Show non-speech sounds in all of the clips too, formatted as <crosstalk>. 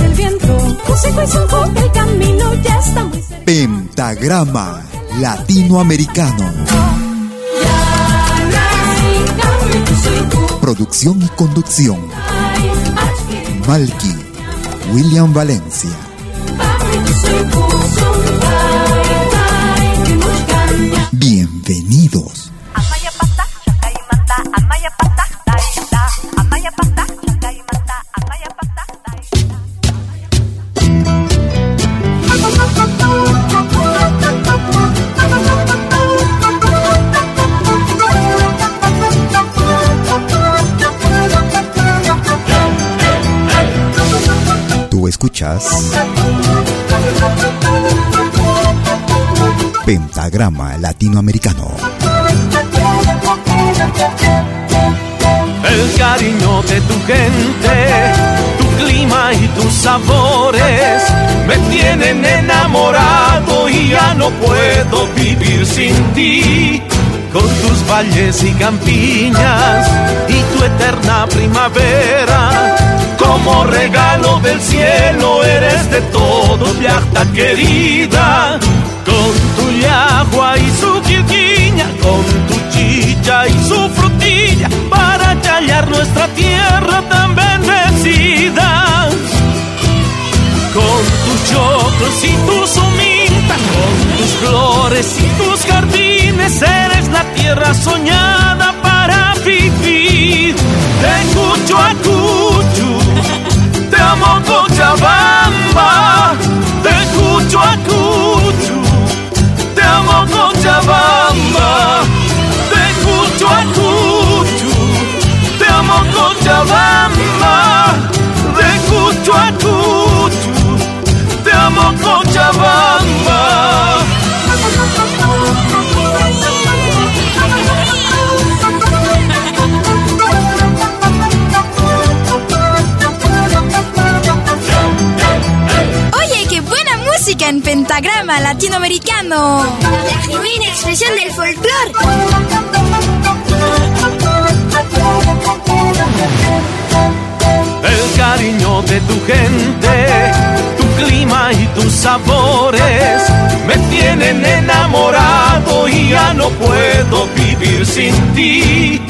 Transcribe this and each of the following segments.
el viento, el camino ya está. Pentagrama Latinoamericano. Producción y conducción. Malky, William Valencia. Bienvenidos. Escuchas Pentagrama Latinoamericano. El cariño de tu gente, tu clima y tus sabores me tienen enamorado y ya no puedo vivir sin ti. Con tus valles y campiñas y tu eterna primavera como regalo del cielo eres de todos, viajta querida. Con tu yagua y su quilquiña, con tu chicha y su frutilla, para callar nuestra tierra tan bendecida. Con tus choclos y tus humintas, con tus flores y tus jardines, eres la tierra soñada para vivir. De cucho a cucho amo Cochabamba, de Cucho a Cucho, te amo Cochabamba, de Cucho a Cucho, te amo Cochabamba, en pentagrama latinoamericano. La genuina expresión del folclore. El cariño de tu gente, tu clima y tus sabores me tienen enamorado y ya no puedo vivir sin ti.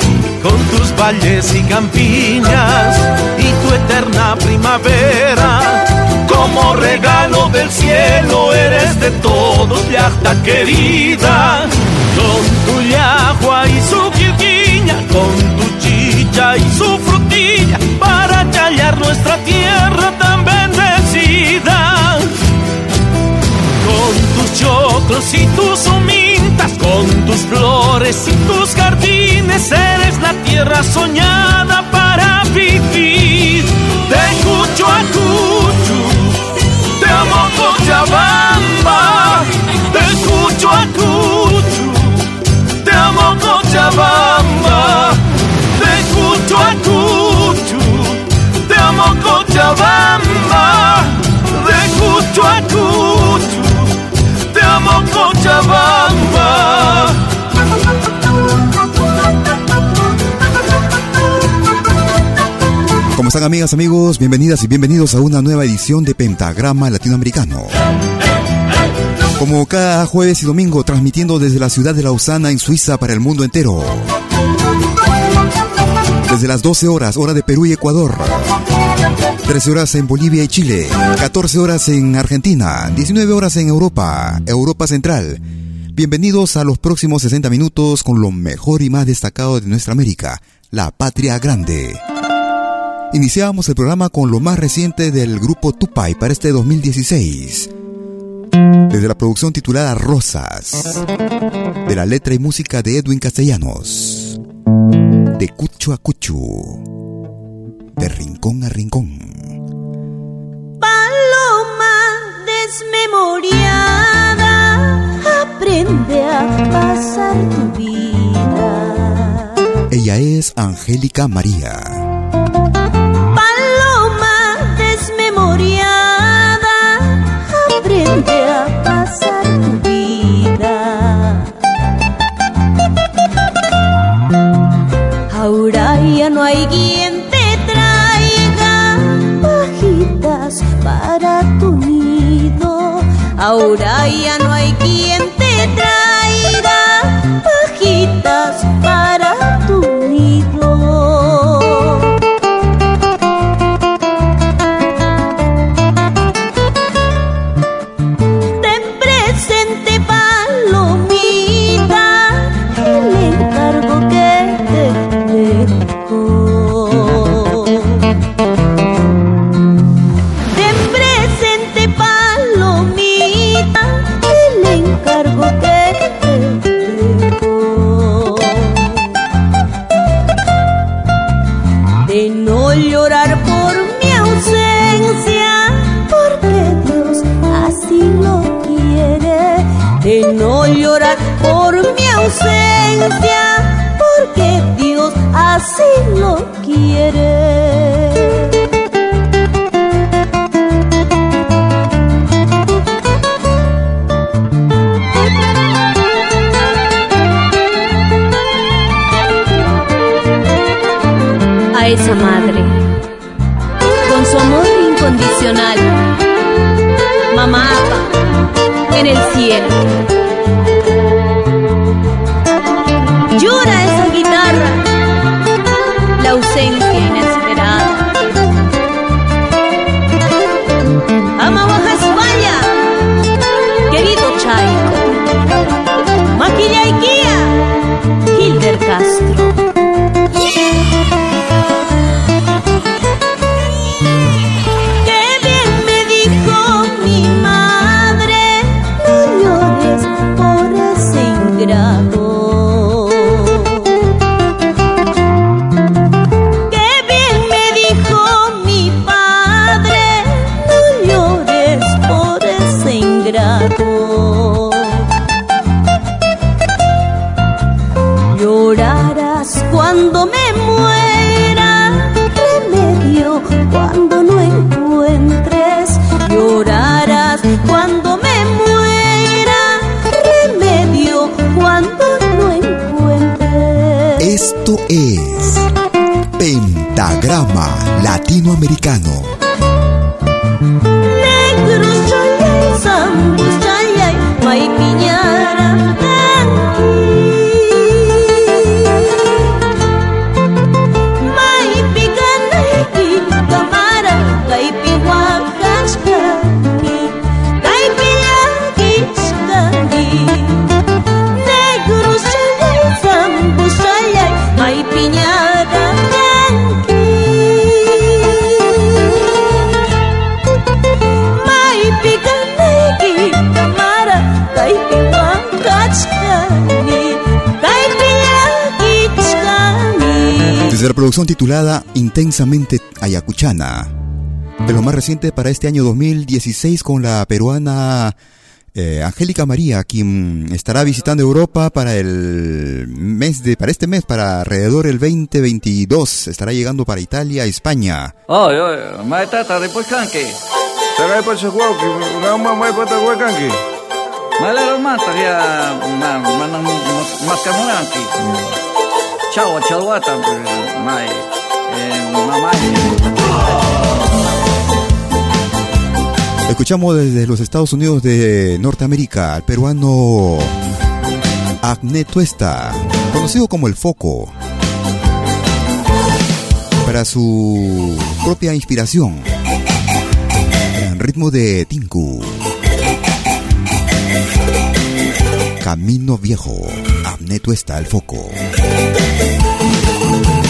Con tus valles y campiñas y tu eterna primavera como regalo del cielo eres de todos, yachta querida. Con tu yagua y su quilquiña, con tu chicha y su frutilla, para callar nuestra tierra tan bendecida. Con tus choclos y tus humintas, con tus flores y tus jardines, eres la tierra soñada Cochabamba. ¿Cómo están amigas, amigos? Bienvenidas y bienvenidos a una nueva edición de Pentagrama Latinoamericano. Como cada jueves y domingo, transmitiendo desde la ciudad de Lausana, en Suiza, para el mundo entero. Desde las 12 horas, hora de Perú y Ecuador. 13 horas en Bolivia y Chile, 14 horas en Argentina, 19 horas en Europa, Europa Central. Bienvenidos a los próximos 60 minutos con lo mejor y más destacado de nuestra América, la patria grande. Iniciamos el programa con lo más reciente del grupo Tupai para este 2016. Desde la producción titulada Rosas, de la letra y música de Edwin Castellanos, de Cucho a Cucho, de rincón a rincón. Paloma desmemoriada, aprende a pasar tu vida. Ella es Angélica María. Nido. Latinoamericano. Producción titulada Intensamente Ayacuchana. De lo más reciente para este año 2016 con la peruana eh, Angélica María, quien estará visitando Europa para el mes de, para este mes, para alrededor del 2022. Estará llegando para Italia, España. Oye, oye, después canque. Después no canque. Ya, más. Mamá. Escuchamos desde los Estados Unidos de Norteamérica al peruano Agne Tuesta, conocido como El Foco, para su propia inspiración ritmo de Tinku. Camino Viejo. Abneto está el foco.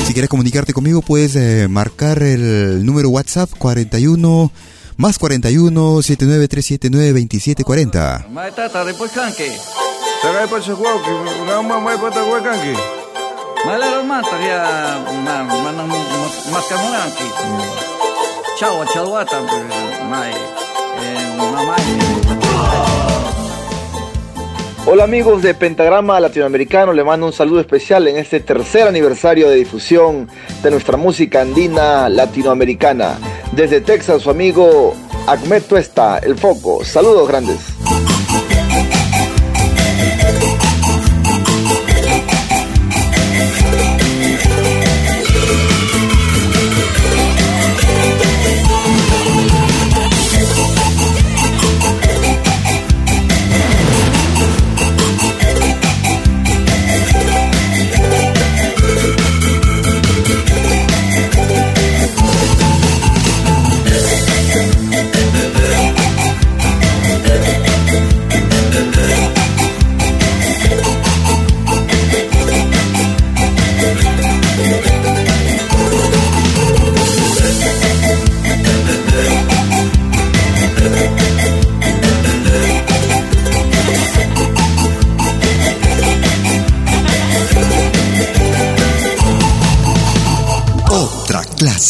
Si quieres comunicarte conmigo, puedes eh, marcar el número WhatsApp 41 más 41 79379 2740. Maetata, después Hola amigos de Pentagrama Latinoamericano, le mando un saludo especial en este tercer aniversario de difusión de nuestra música andina latinoamericana. Desde Texas, su amigo Ahmed Tuesta, El Foco. Saludos grandes.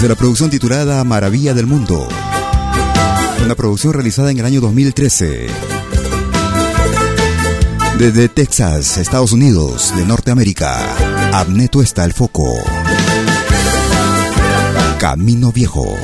Desde la producción titulada Maravilla del Mundo. Una producción realizada en el año 2013. Desde Texas, Estados Unidos, de Norteamérica, Abneto está el foco. Camino Viejo.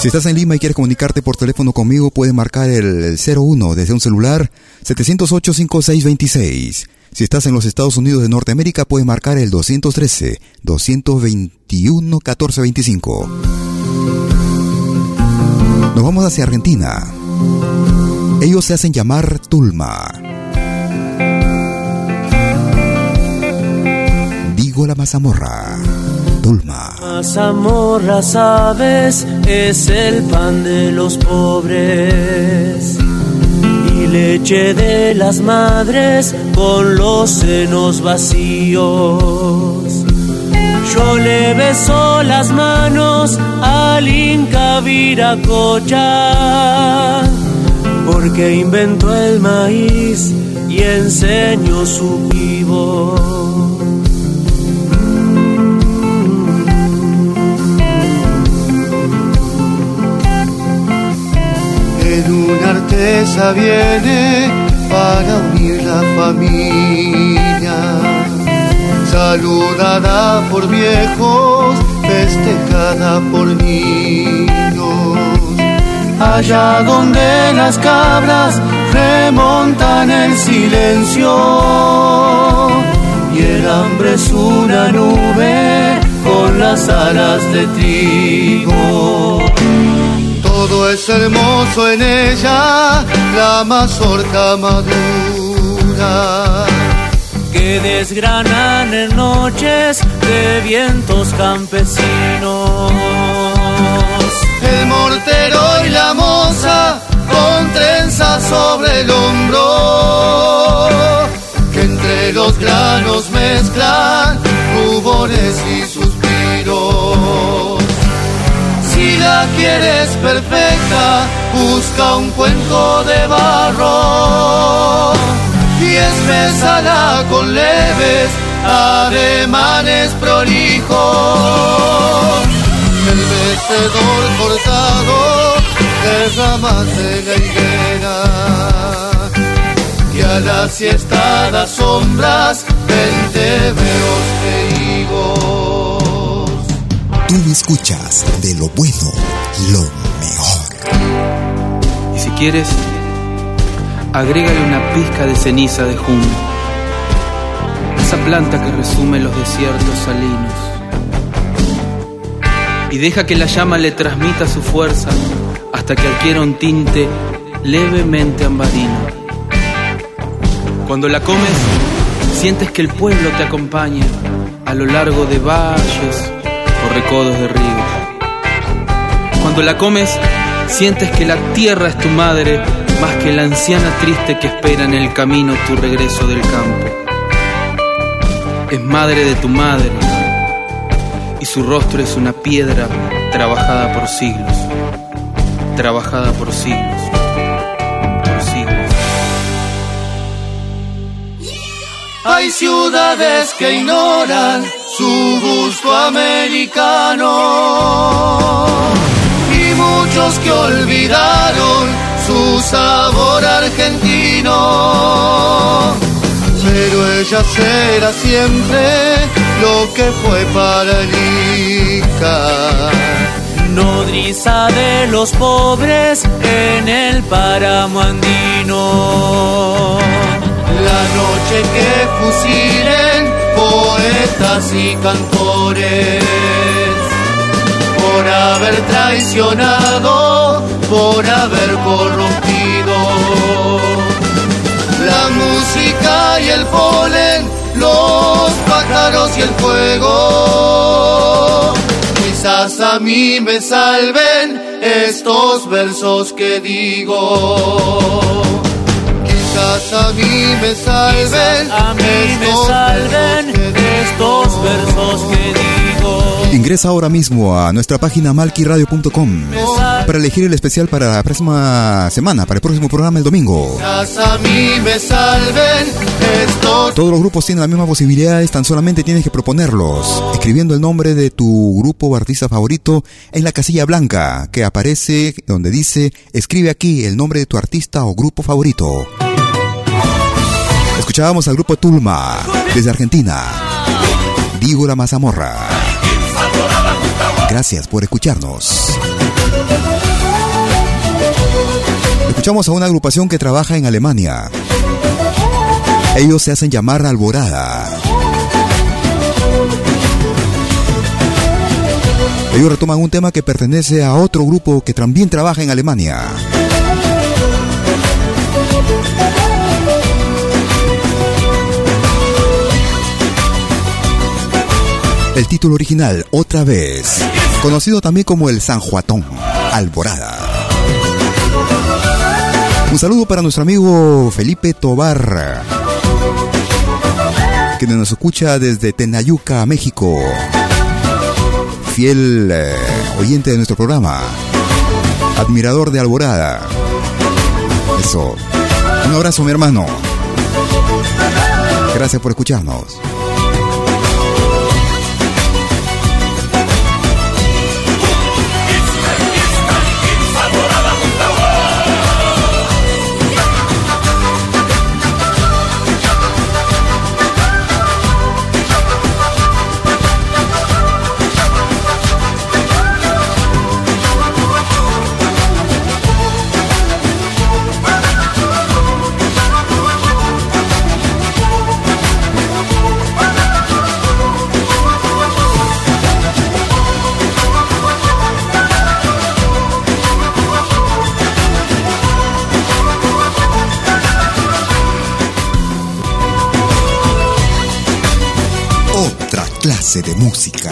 Si estás en Lima y quieres comunicarte por teléfono conmigo, puedes marcar el 01 desde un celular 708 5626. Si estás en los Estados Unidos de Norteamérica, puedes marcar el 213-221-1425. Nos vamos hacia Argentina. Ellos se hacen llamar Tulma. Digo la mazamorra. Tulma. Mazamorra, sabes, es el pan de los pobres leche de las madres con los senos vacíos. Yo le beso las manos al Inca Viracocha, porque inventó el maíz y enseñó su vivo. En una artesa viene para unir la familia, saludada por viejos, festejada por niños. Allá donde las cabras remontan el silencio y el hambre es una nube con las alas de trigo. Todo es hermoso en ella, la mazorca madura. Que desgranan en noches de vientos campesinos. El mortero y la moza con trenzas sobre el hombro, que entre los granos mezclan rubores y suspiros. Si la quieres perfecta, busca un cuenco de barro y espésala con leves ademanes prolijos. El mecedor cortado de ramas de la higuera y a la siesta das sombras e higos. Tú me escuchas de lo bueno, lo mejor. Y si quieres, agrégale una pizca de ceniza de junio, esa planta que resume los desiertos salinos. Y deja que la llama le transmita su fuerza hasta que adquiera un tinte levemente ambarino. Cuando la comes, sientes que el pueblo te acompaña a lo largo de valles recodos de ríos. Cuando la comes, sientes que la tierra es tu madre más que la anciana triste que espera en el camino tu regreso del campo. Es madre de tu madre y su rostro es una piedra trabajada por siglos, trabajada por siglos, Hay ciudades que ignoran su gusto americano y muchos que olvidaron su sabor argentino. Pero ella será siempre lo que fue para el Ica. Nodriza de los pobres en el páramo andino. La noche que fusilen poetas y cantores por haber traicionado, por haber corrompido la música y el polen, los pájaros y el fuego. Quizás a mí me salven estos versos que digo. Quizás a mí me salven, a mí me salven que estos versos que digo. Ingresa ahora mismo a nuestra página malquiradio.com para elegir el especial para la próxima semana, para el próximo programa el domingo. Quizás a mí me salven estos Todos los grupos tienen las mismas posibilidades, tan solamente tienes que proponerlos, escribiendo el nombre de tu grupo o artista favorito en la casilla blanca que aparece donde dice escribe aquí el nombre de tu artista o grupo favorito. Escuchábamos al grupo Tulma desde Argentina. Digo la mazamorra. Gracias por escucharnos. Escuchamos a una agrupación que trabaja en Alemania. Ellos se hacen llamar Alborada. Ellos retoman un tema que pertenece a otro grupo que también trabaja en Alemania. El título original, Otra vez, conocido también como el San Juatón, Alborada. Un saludo para nuestro amigo Felipe Tobar, que nos escucha desde Tenayuca, México. Fiel eh, oyente de nuestro programa, admirador de Alborada. Eso. Un abrazo, mi hermano. Gracias por escucharnos. De música.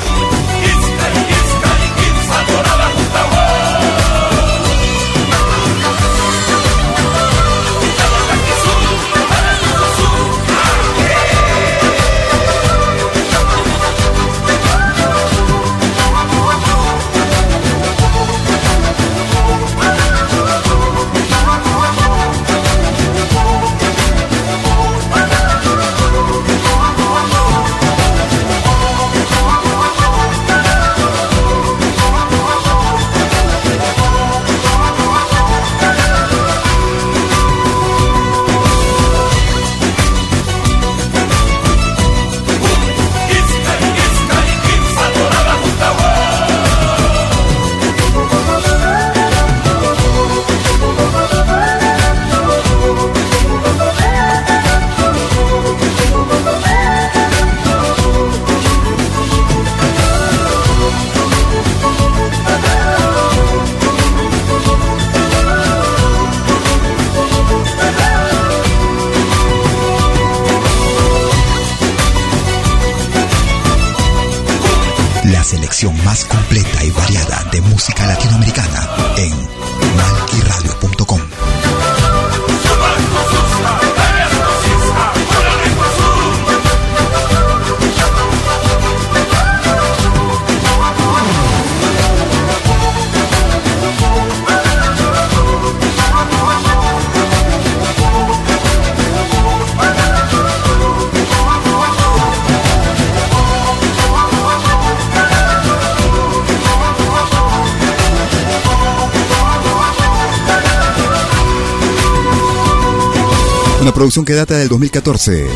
Que data del 2014.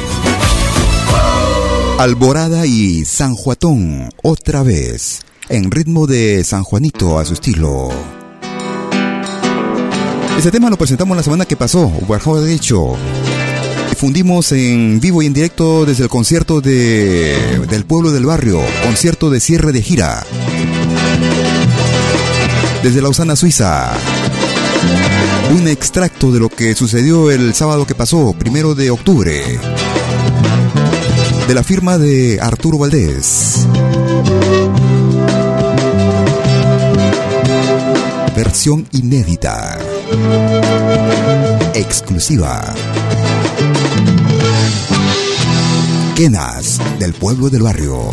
Alborada y San Juatón, otra vez, en ritmo de San Juanito a su estilo. Este tema lo presentamos la semana que pasó, bajo de hecho. Fundimos en vivo y en directo desde el concierto de, del pueblo del barrio, concierto de cierre de gira. Desde Lausana, Suiza un extracto de lo que sucedió el sábado que pasó, primero de octubre, de la firma de Arturo Valdés. Versión inédita, exclusiva. Quenas del pueblo del barrio.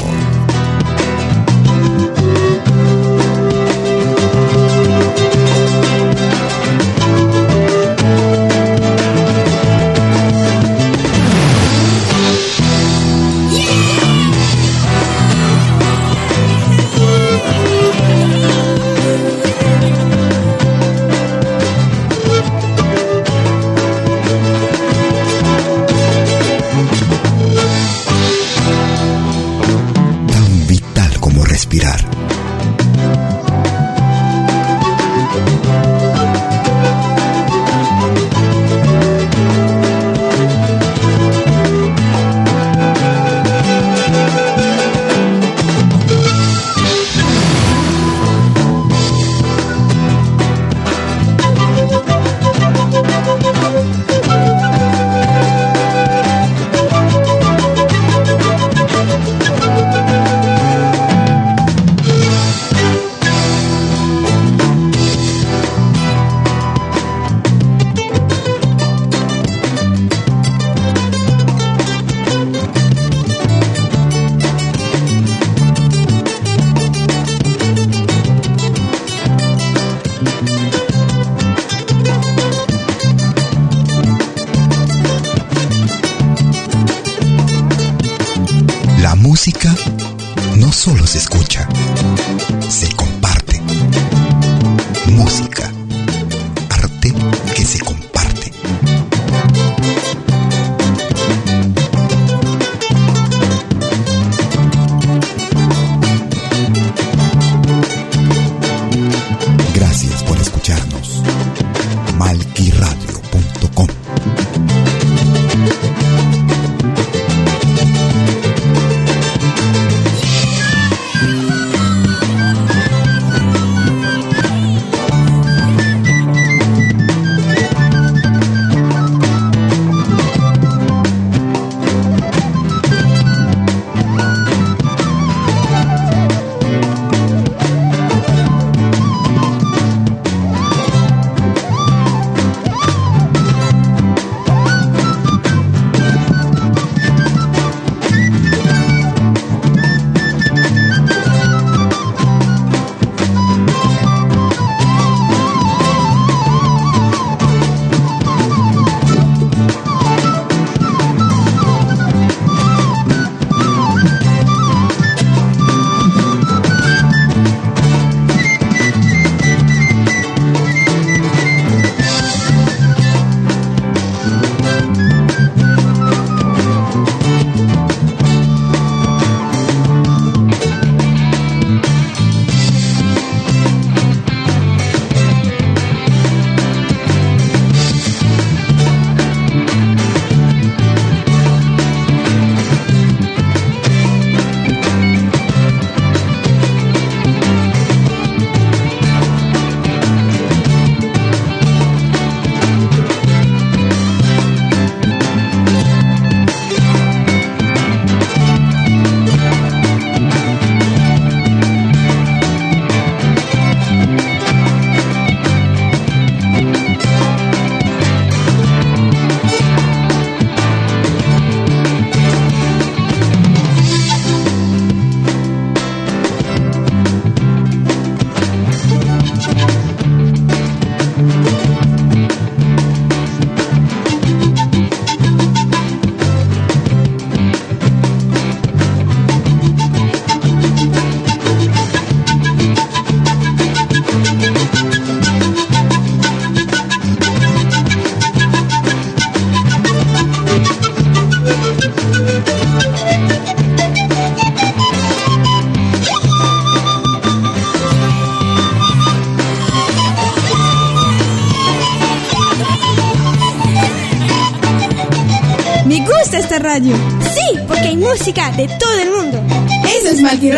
De todo el mundo. Eso es Malqui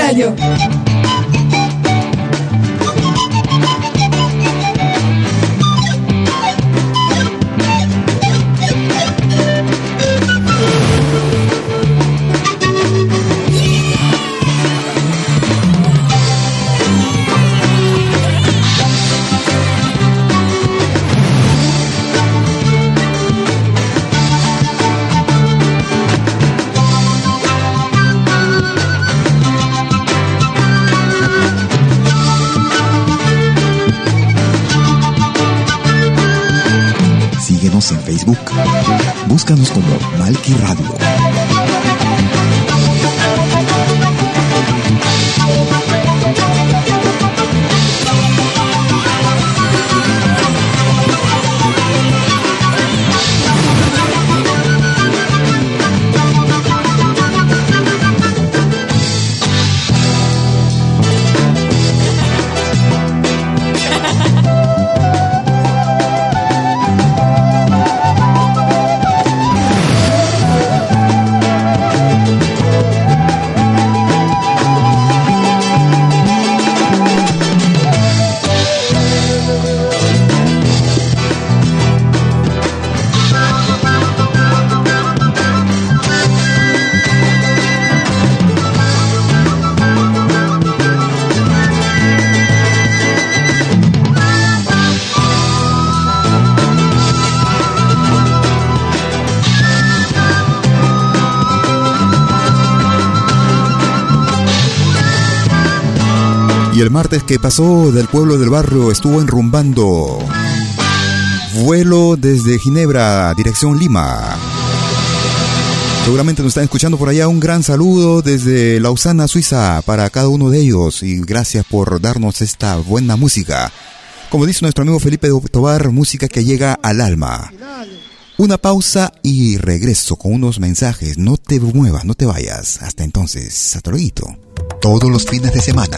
Búscanos como Malki Radio. Que pasó del pueblo del barrio estuvo enrumbando. Vuelo desde Ginebra, dirección Lima. Seguramente nos están escuchando por allá. Un gran saludo desde Lausana, Suiza, para cada uno de ellos. Y gracias por darnos esta buena música. Como dice nuestro amigo Felipe Tobar, música que llega al alma. Una pausa y regreso con unos mensajes. No te muevas, no te vayas. Hasta entonces, hasta luego. Todos los fines de semana,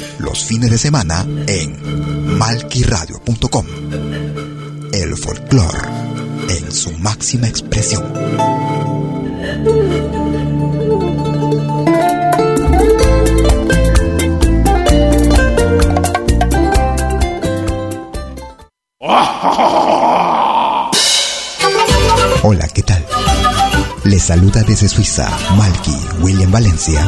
Los fines de semana en malquiradio.com. El folclore en su máxima expresión. <laughs> Hola, ¿qué tal? Les saluda desde Suiza Malky William Valencia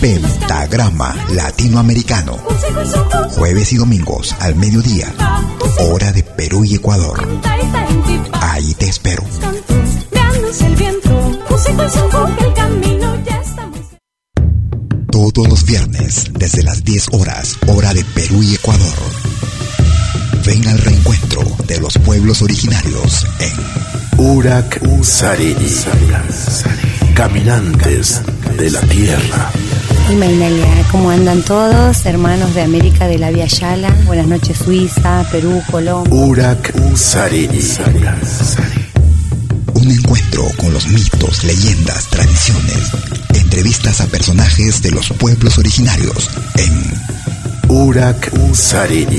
Pentagrama Latinoamericano. Jueves y domingos al mediodía. Hora de Perú y Ecuador. Ahí te espero. Todos los viernes, desde las 10 horas, hora de Perú y Ecuador. Ven al reencuentro de los pueblos originarios en Urak Sarini. Caminantes de la Tierra. Inalia, ¿cómo andan todos? Hermanos de América de la Via Yala. Buenas noches, Suiza, Perú, Colombia. Urak Sarini. Un encuentro con los mitos, leyendas, tradiciones. Entrevistas a personajes de los pueblos originarios en Urak Sarini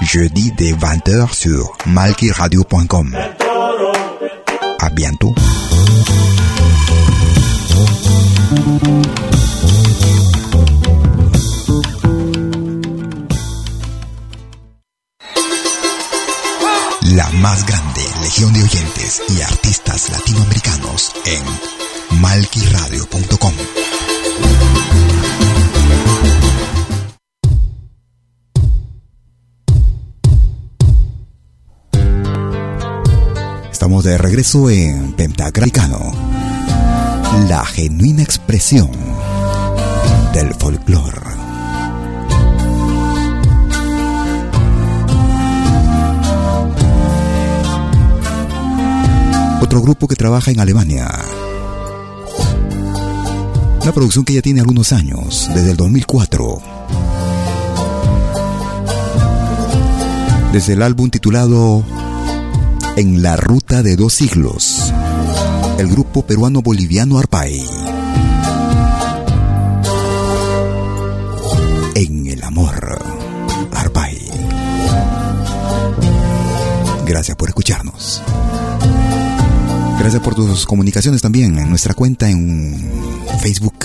Jeudi dès 20h sur malkiradio.com. À bientôt. La más grande legión de oyentes y artistas latinoamericanos en malquiradio.com. Estamos de regreso en Pentagrafano, la genuina expresión del folclore. Otro grupo que trabaja en Alemania. Una producción que ya tiene algunos años, desde el 2004. Desde el álbum titulado En la ruta de dos siglos, el grupo peruano-boliviano Arpay. En el amor, Arpay. Gracias por escucharnos. Gracias por tus comunicaciones también en nuestra cuenta en Facebook.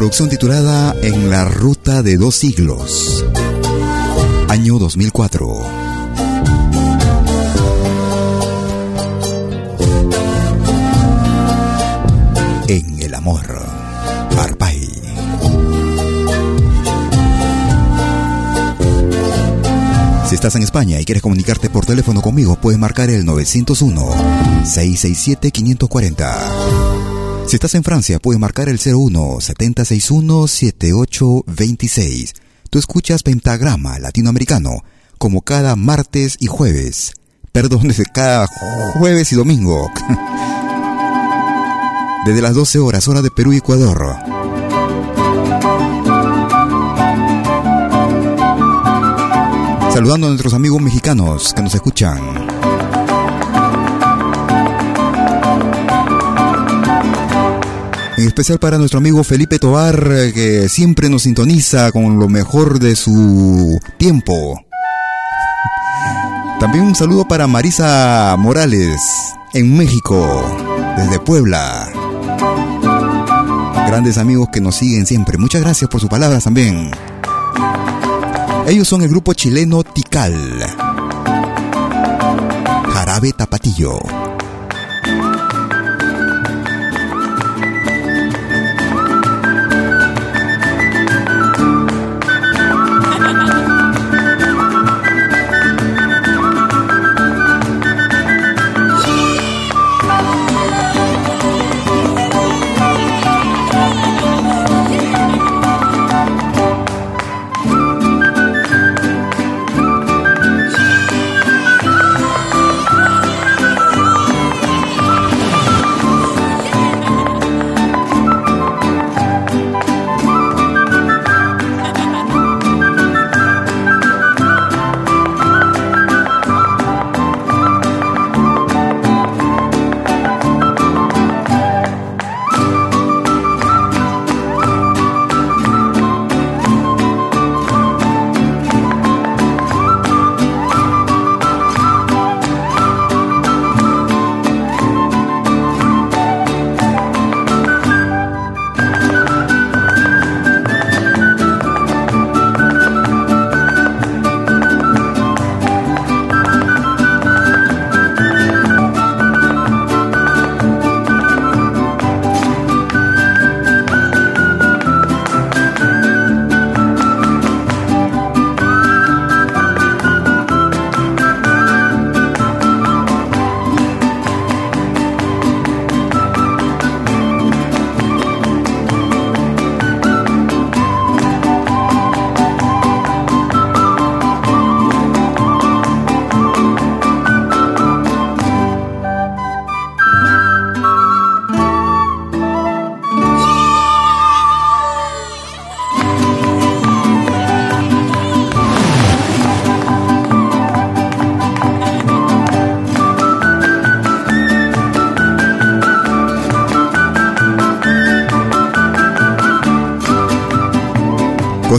Producción titulada En la ruta de dos siglos. Año 2004. En el amor. Arpay. Si estás en España y quieres comunicarte por teléfono conmigo, puedes marcar el 901-667-540. Si estás en Francia, puedes marcar el 01-7061-7826. Tú escuchas Pentagrama Latinoamericano, como cada martes y jueves. Perdón, <laughs> desde cada jueves y domingo. <laughs> Desde las 12 horas, hora de Perú y Ecuador. Saludando a nuestros amigos mexicanos que nos escuchan. En especial para nuestro amigo Felipe Tobar, eh, que siempre nos sintoniza con lo mejor de su tiempo. También un saludo para Marisa Morales, en México, desde Puebla. Grandes amigos que nos siguen siempre. Muchas gracias por sus palabras también. Ellos son el grupo chileno Tikal. Jarabe Tapatillo.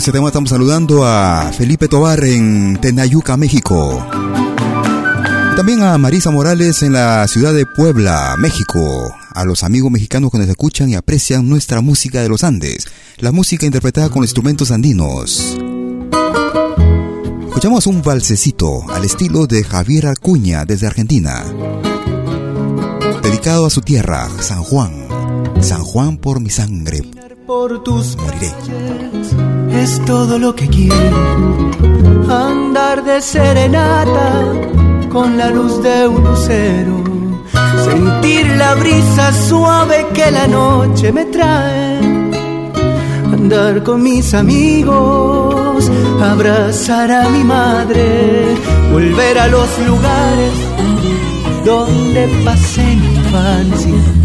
Este tema estamos saludando a Felipe Tobar en Tenayuca, México. También a Marisa Morales en la ciudad de Puebla, México. A los amigos mexicanos que nos escuchan y aprecian nuestra música de los Andes. La música interpretada con instrumentos andinos. Escuchamos un valsecito al estilo de Javier Acuña desde Argentina. Dedicado a su tierra, San Juan. San Juan por mi sangre. Por tus Moriré. es todo lo que quiero. Andar de serenata con la luz de un lucero. Sentir la brisa suave que la noche me trae. Andar con mis amigos, abrazar a mi madre, volver a los lugares donde pasé mi infancia.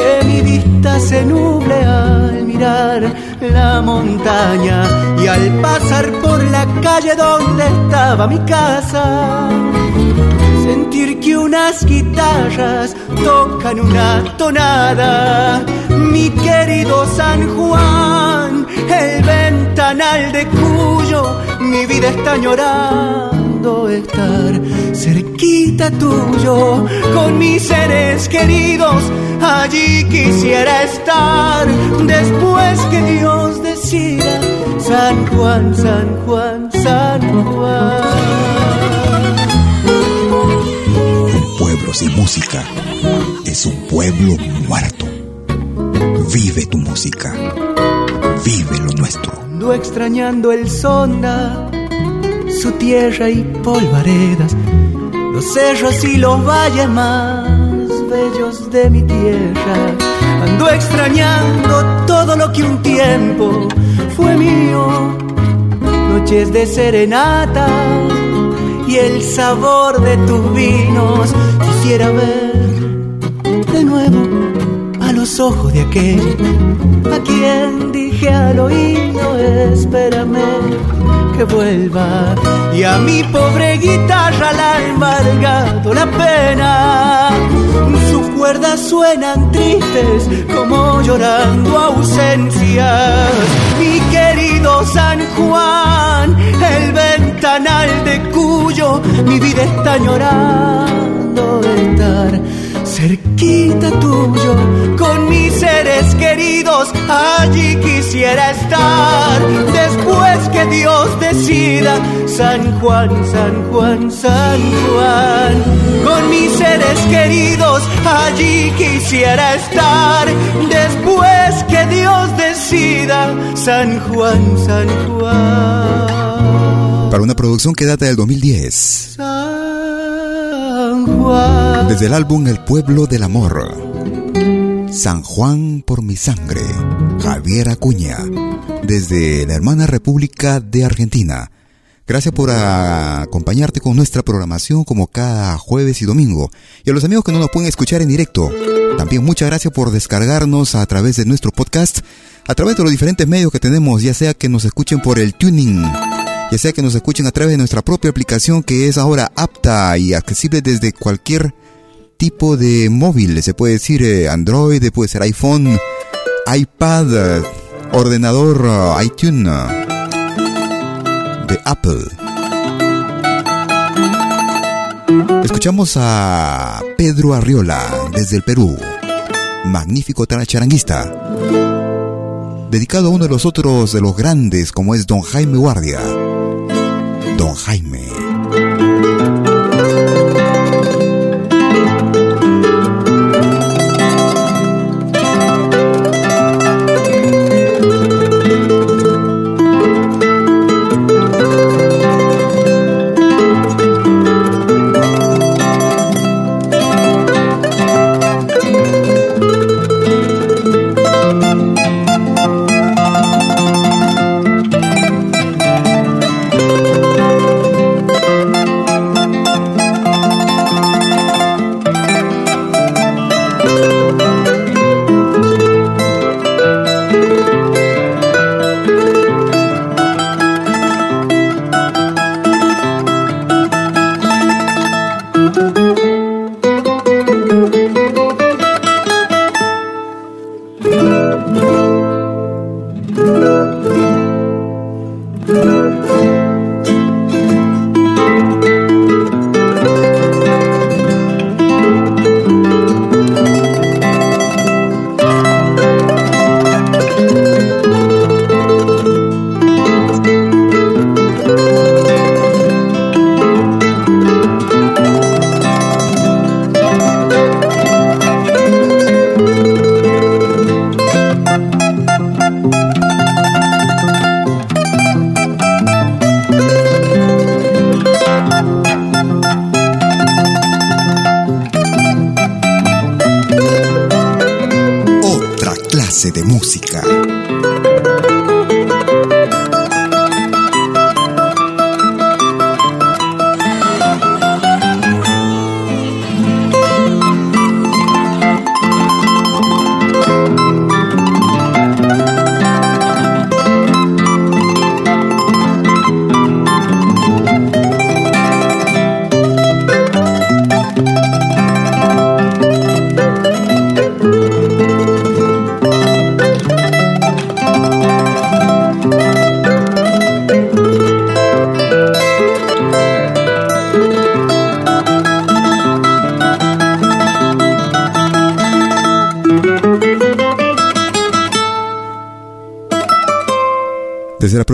Que mi vista se nuble al mirar la montaña y al pasar por la calle donde estaba mi casa. Sentir que unas guitarras tocan una tonada. Mi querido San Juan, el ventanal de cuyo mi vida está llorando estar cerquita tuyo con mis seres queridos. Allí quisiera estar después que Dios decida San Juan, San Juan, San Juan. Un pueblo sin música es un pueblo muerto. Vive tu música. Vive lo nuestro. Ando extrañando el sonda, su tierra y polvaredas, los cerros y los valles más bellos de mi tierra. Ando extrañando todo lo que un tiempo fue mío. Noches de serenata y el sabor de tus vinos. Quisiera ver de nuevo a los ojos de aquel a quien dije al oído, espérame vuelva. Y a mi pobre guitarra la ha embargado la pena. Sus cuerdas suenan tristes como llorando ausencias. Mi querido San Juan, el ventanal de cuyo mi vida está llorando estar cerquita tuyo, con mis seres queridos, allí quisiera estar. Después que Dios decida, San Juan, San Juan, San Juan, con mis seres queridos, allí quisiera estar. Después que Dios decida, San Juan, San Juan. Para una producción que data del 2010. San. Desde el álbum El Pueblo del Amor. San Juan por mi sangre. Javier Acuña. Desde la hermana República de Argentina. Gracias por acompañarte con nuestra programación como cada jueves y domingo. Y a los amigos que no nos pueden escuchar en directo, también muchas gracias por descargarnos a través de nuestro podcast, a través de los diferentes medios que tenemos, ya sea que nos escuchen por el tuning, ya sea que nos escuchen a través de nuestra propia aplicación que es ahora apta y accesible desde cualquier tipo de móvil, se puede decir eh, Android, puede ser iPhone, iPad, eh, ordenador, eh, iTunes de Apple. Escuchamos a Pedro Arriola desde el Perú, magnífico charanguista, dedicado a uno de los otros de los grandes como es Don Jaime Guardia. Don Jaime.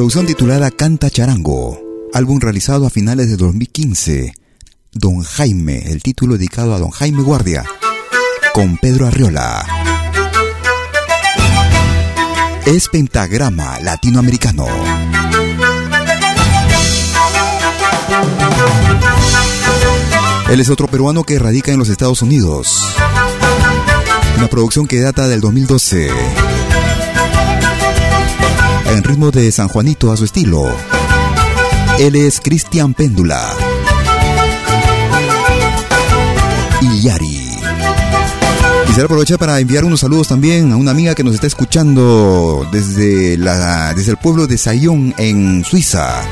Producción titulada Canta Charango, álbum realizado a finales de 2015, Don Jaime, el título dedicado a Don Jaime Guardia, con Pedro Arriola. es Pentagrama Latinoamericano. Él es otro peruano que radica en los Estados Unidos. Una producción que data del 2012. En ritmo de San Juanito a su estilo. Él es Cristian Péndula. Yari. Quisiera aprovechar para enviar unos saludos también a una amiga que nos está escuchando desde, la, desde el pueblo de Sayón en Suiza.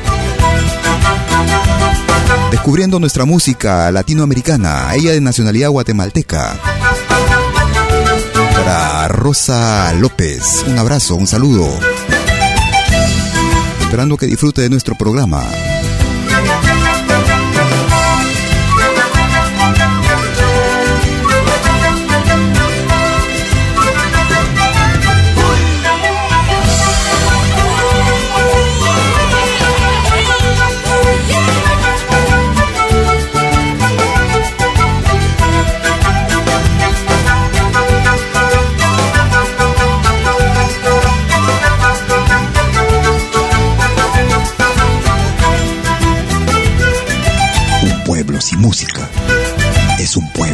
Descubriendo nuestra música latinoamericana, ella de nacionalidad guatemalteca. Para Rosa López, un abrazo, un saludo. Esperando que disfrute de nuestro programa. Música. Es un pueblo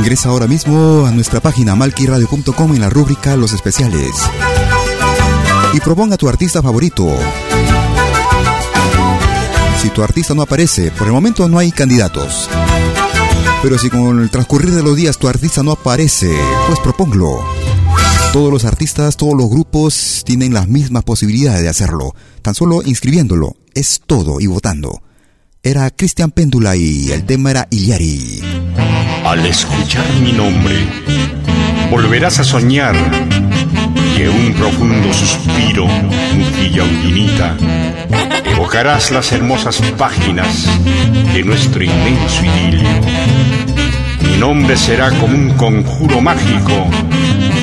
Ingresa ahora mismo a nuestra página malquiradio.com en la rúbrica Los Especiales. Y proponga a tu artista favorito. Si tu artista no aparece, por el momento no hay candidatos. Pero si con el transcurrir de los días tu artista no aparece, pues propónglo. Todos los artistas, todos los grupos tienen las mismas posibilidades de hacerlo. Tan solo inscribiéndolo, es todo y votando. Era Cristian Péndula y el tema era Iliari. Al escuchar mi nombre, volverás a soñar que un profundo suspiro, mujilla undinita, evocarás las hermosas páginas de nuestro inmenso idilio. Mi nombre será como un conjuro mágico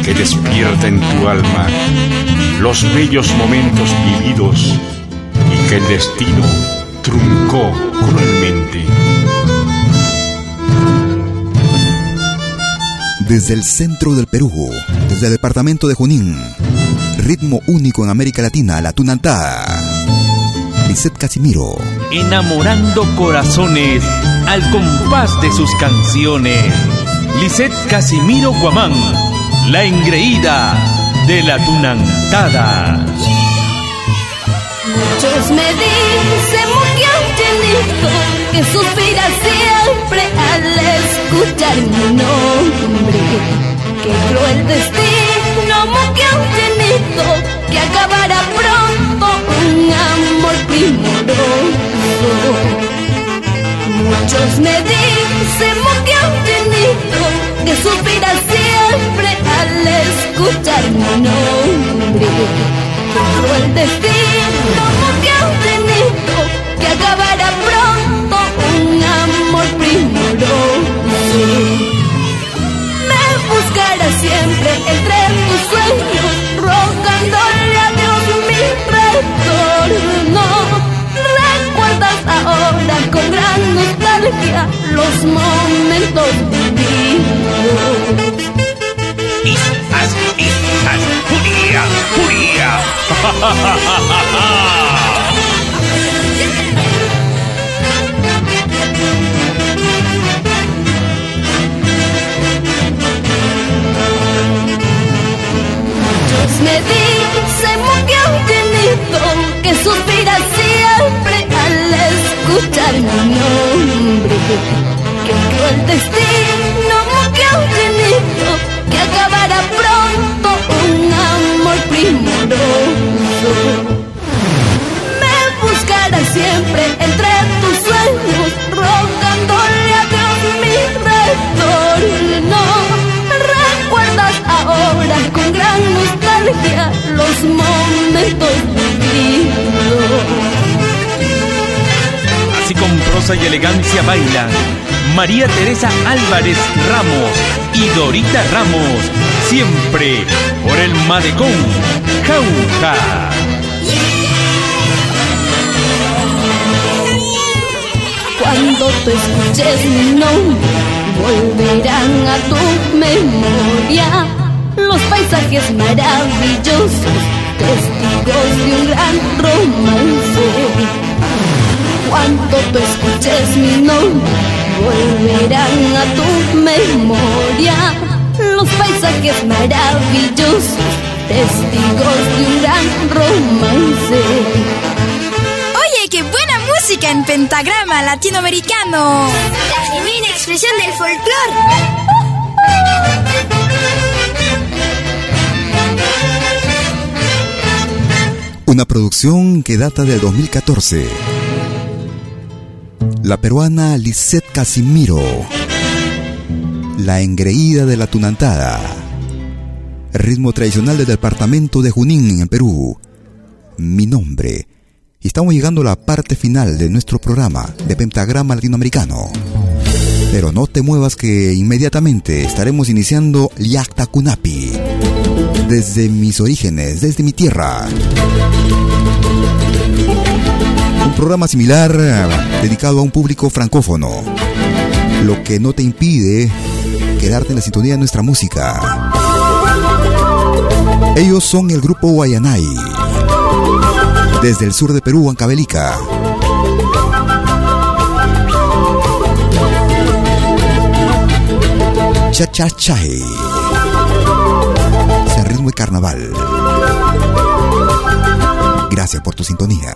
que despierta en tu alma los bellos momentos vividos y que el destino truncó cruelmente. Desde el centro del Perú, desde el departamento de Junín. Ritmo único en América Latina, la tunantá. Lisette Casimiro. Enamorando corazones al compás de sus canciones. Lisette Casimiro Guamán, la engreída de la tunantada. Muchos me dicen angelito que suspira siempre al escuchar mi nombre. Que cruel destino muy angelito que acabará pronto un amor primoroso. Muchos me dicen muy angelito que suspira siempre al escuchar mi nombre destino que han tenido que acabará pronto un amor primoroso. Siempre entre tus sueños, rogándole a Dios mi retorno. Recuerdas ahora con gran nostalgia los momentos vividos. Isas, isas, furia, furia. <laughs> que suspirar siempre al escuchar mi nombre. Que cruel destino que tenido que acabará pronto un amor primoroso. Me buscará siempre entre tus sueños, rogándole a Dios mi retorno. Recuerdas ahora con gran nostalgia los momentos vividos. Y elegancia bailan María Teresa Álvarez Ramos y Dorita Ramos, siempre por el Madecón, Jauja. Cuando tú escuches mi nombre, volverán a tu memoria los paisajes maravillosos, testigos de un gran romance. Cuando tú escuches mi nombre, volverán a tu memoria los paisajes maravillosos, testigos de un gran romance. Oye, qué buena música en pentagrama latinoamericano. La genuina expresión del folclore. Una producción que data del 2014. La peruana Lisette Casimiro. La engreída de la tunantada. Ritmo tradicional del departamento de Junín en Perú. Mi nombre. Y estamos llegando a la parte final de nuestro programa de Pentagrama Latinoamericano. Pero no te muevas que inmediatamente estaremos iniciando Liacta Kunapi. Desde mis orígenes, desde mi tierra. Programa similar eh, dedicado a un público francófono. Lo que no te impide quedarte en la sintonía de nuestra música. Ellos son el grupo Guayanay. Desde el sur de Perú, Ancabelica. Cha Cha Chai. Ese ritmo de carnaval. Gracias por tu sintonía.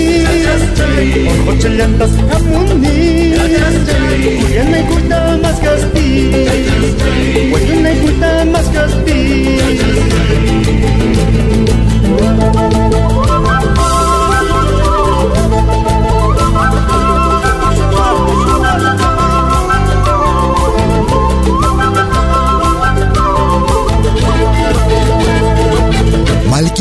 llantas amundi Uyana kuita mas casti Uyana kuita mas Ocho llantas amundi Uyana kuita mas casti Uyana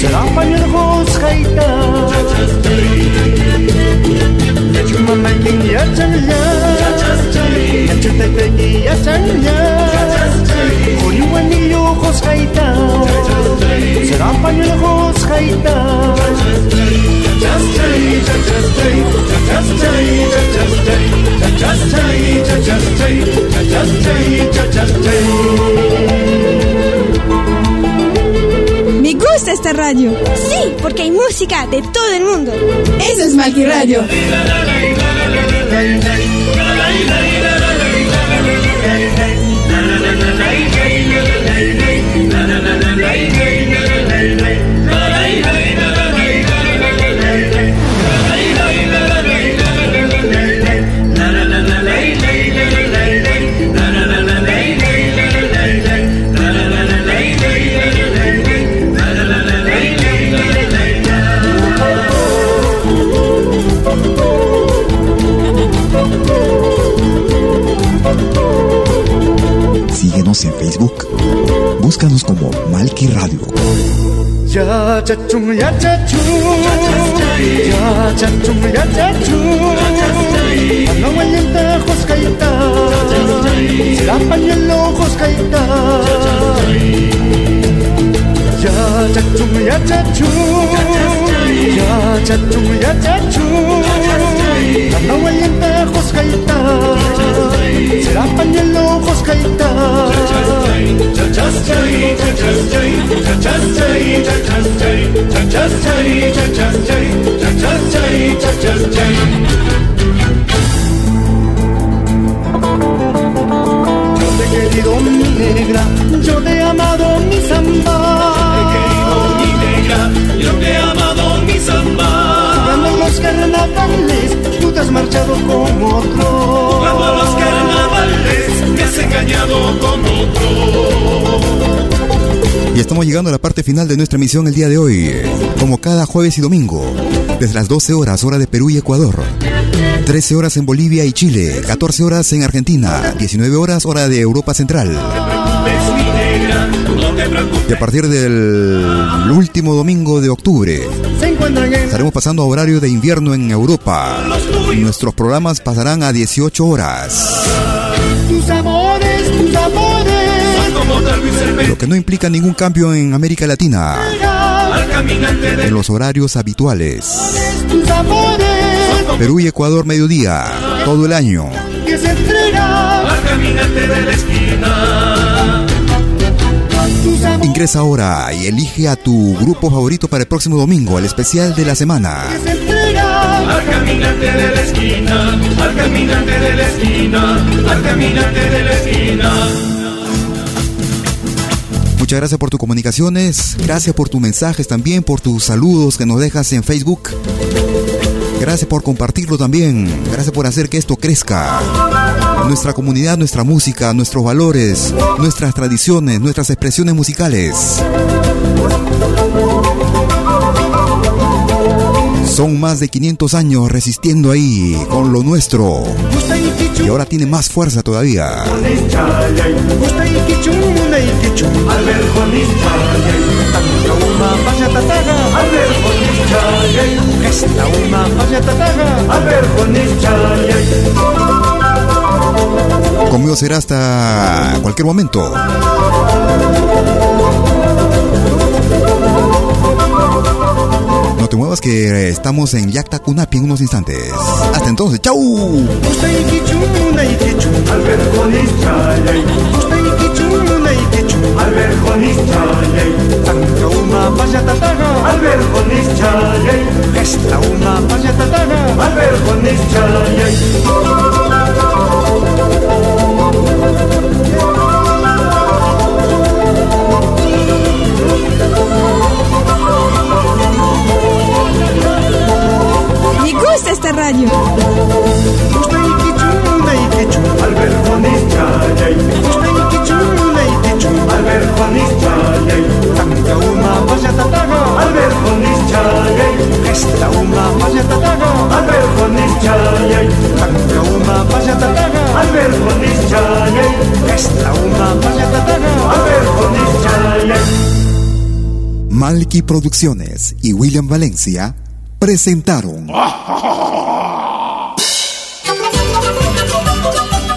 Será pañuelos radio. Sí, porque hay música de todo el mundo. Eso es Malqui Radio. En Facebook. Búscanos como Malki Radio. Ya chachum ya chachum Ya chachum ya chachum Ya chachum ya. Chachum Ya chachum ya chachum Anahuayenta hoscaita Será pañuelo hoscaita Yo te he querido mi negra, yo te he amado mi samba. Yo te he querido mi negra, yo te he amado los carnavales, tú te has marchado con otro. Jugando los carnavales, me has engañado con otro. Y estamos llegando a la parte final de nuestra emisión el día de hoy. Como cada jueves y domingo, desde las 12 horas, hora de Perú y Ecuador. 13 horas en Bolivia y Chile, 14 horas en Argentina, 19 horas hora de Europa Central. Y a partir del último domingo de octubre, Se encuentran en estaremos pasando a horario de invierno en Europa. Nuestros programas pasarán a 18 horas, tus amores, tus amores. Lo que no implica ningún cambio en América Latina, al caminante de en los horarios habituales. tus amores. Perú y Ecuador mediodía, todo el año. que se entrega al caminante de la esquina. Ingresa ahora y elige a tu grupo favorito para el próximo domingo, el especial de la semana. al caminante de la esquina, al caminante de la esquina, al caminante de la esquina. Muchas gracias por tus comunicaciones, gracias por tus mensajes también, por tus saludos que nos dejas en Facebook. Gracias por compartirlo también, gracias por hacer que esto crezca. Nuestra comunidad, nuestra música, nuestros valores, nuestras tradiciones, nuestras expresiones musicales. Son más de 500 años resistiendo ahí con lo nuestro. Y ahora tiene más fuerza todavía. Gusta y kichuna y kichu, No te muevas que estamos en Yacta Cunapi en unos instantes. Hasta entonces, ¡chau! Malky Producciones y William Valencia presentaron <laughs>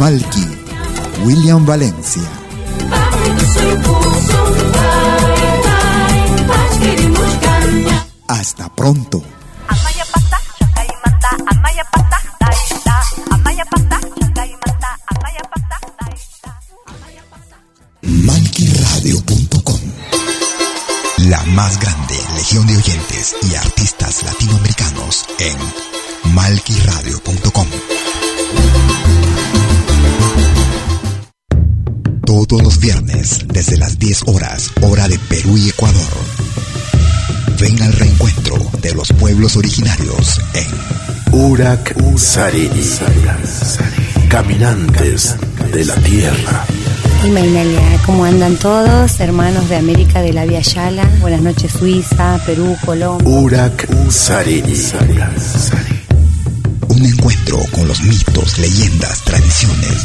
Malky, William Valencia. Hasta pronto. Malquiradio.com La más grande legión de oyentes y artistas latinoamericanos en malquiradio.com. desde las 10 horas, hora de Perú y Ecuador. Ven al reencuentro de los pueblos originarios en Urak Sarini. Caminantes de la tierra. Y Mainalia, ¿cómo andan todos? Hermanos de América de la Via Yala. Buenas noches, Suiza, Perú, Colombia. Urak Sarini. Un encuentro con los mitos, leyendas, tradiciones,